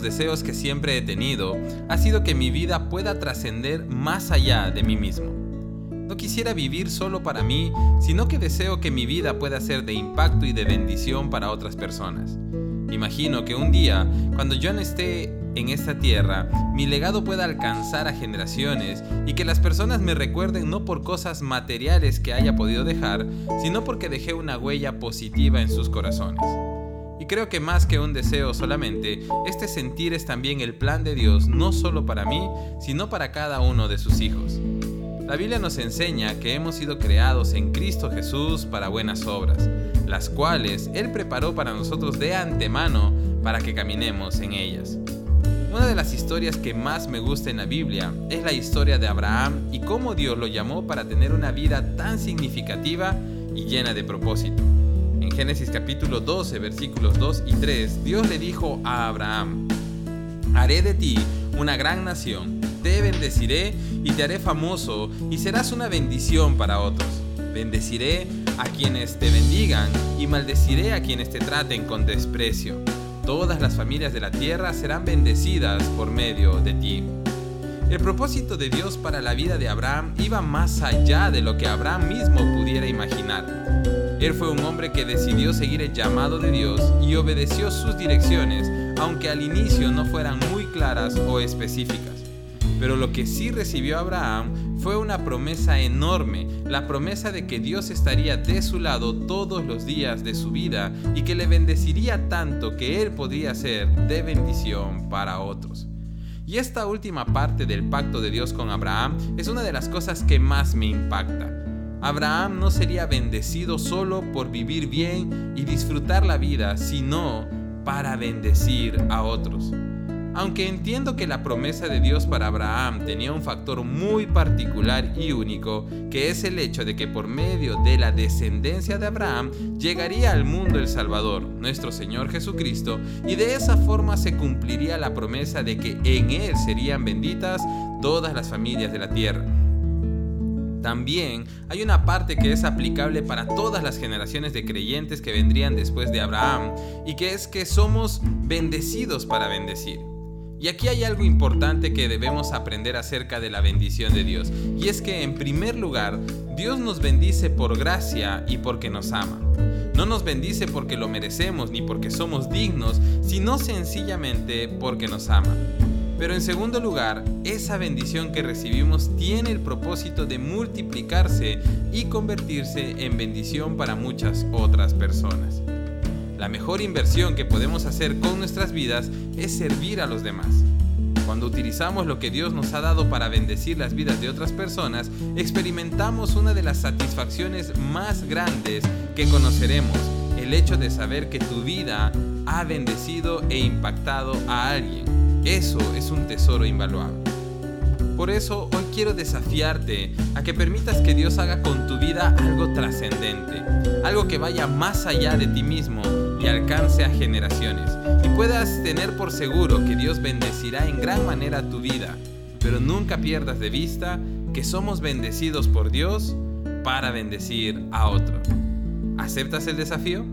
deseos que siempre he tenido ha sido que mi vida pueda trascender más allá de mí mismo. No quisiera vivir solo para mí, sino que deseo que mi vida pueda ser de impacto y de bendición para otras personas. Imagino que un día, cuando yo no esté en esta tierra, mi legado pueda alcanzar a generaciones y que las personas me recuerden no por cosas materiales que haya podido dejar, sino porque dejé una huella positiva en sus corazones. Y creo que más que un deseo solamente, este sentir es también el plan de Dios no solo para mí, sino para cada uno de sus hijos. La Biblia nos enseña que hemos sido creados en Cristo Jesús para buenas obras, las cuales Él preparó para nosotros de antemano para que caminemos en ellas. Una de las historias que más me gusta en la Biblia es la historia de Abraham y cómo Dios lo llamó para tener una vida tan significativa y llena de propósito. En Génesis capítulo 12 versículos 2 y 3, Dios le dijo a Abraham, Haré de ti una gran nación, te bendeciré y te haré famoso y serás una bendición para otros. Bendeciré a quienes te bendigan y maldeciré a quienes te traten con desprecio. Todas las familias de la tierra serán bendecidas por medio de ti. El propósito de Dios para la vida de Abraham iba más allá de lo que Abraham mismo pudiera imaginar. Él fue un hombre que decidió seguir el llamado de Dios y obedeció sus direcciones, aunque al inicio no fueran muy claras o específicas. Pero lo que sí recibió Abraham fue una promesa enorme, la promesa de que Dios estaría de su lado todos los días de su vida y que le bendeciría tanto que él podría ser de bendición para otros. Y esta última parte del pacto de Dios con Abraham es una de las cosas que más me impacta. Abraham no sería bendecido solo por vivir bien y disfrutar la vida, sino para bendecir a otros. Aunque entiendo que la promesa de Dios para Abraham tenía un factor muy particular y único, que es el hecho de que por medio de la descendencia de Abraham llegaría al mundo el Salvador, nuestro Señor Jesucristo, y de esa forma se cumpliría la promesa de que en Él serían benditas todas las familias de la tierra. También hay una parte que es aplicable para todas las generaciones de creyentes que vendrían después de Abraham, y que es que somos bendecidos para bendecir. Y aquí hay algo importante que debemos aprender acerca de la bendición de Dios. Y es que en primer lugar, Dios nos bendice por gracia y porque nos ama. No nos bendice porque lo merecemos ni porque somos dignos, sino sencillamente porque nos ama. Pero en segundo lugar, esa bendición que recibimos tiene el propósito de multiplicarse y convertirse en bendición para muchas otras personas. La mejor inversión que podemos hacer con nuestras vidas es servir a los demás. Cuando utilizamos lo que Dios nos ha dado para bendecir las vidas de otras personas, experimentamos una de las satisfacciones más grandes que conoceremos, el hecho de saber que tu vida ha bendecido e impactado a alguien. Eso es un tesoro invaluable. Por eso hoy quiero desafiarte a que permitas que Dios haga con tu vida algo trascendente, algo que vaya más allá de ti mismo y alcance a generaciones. Y puedas tener por seguro que Dios bendecirá en gran manera tu vida, pero nunca pierdas de vista que somos bendecidos por Dios para bendecir a otro. ¿Aceptas el desafío?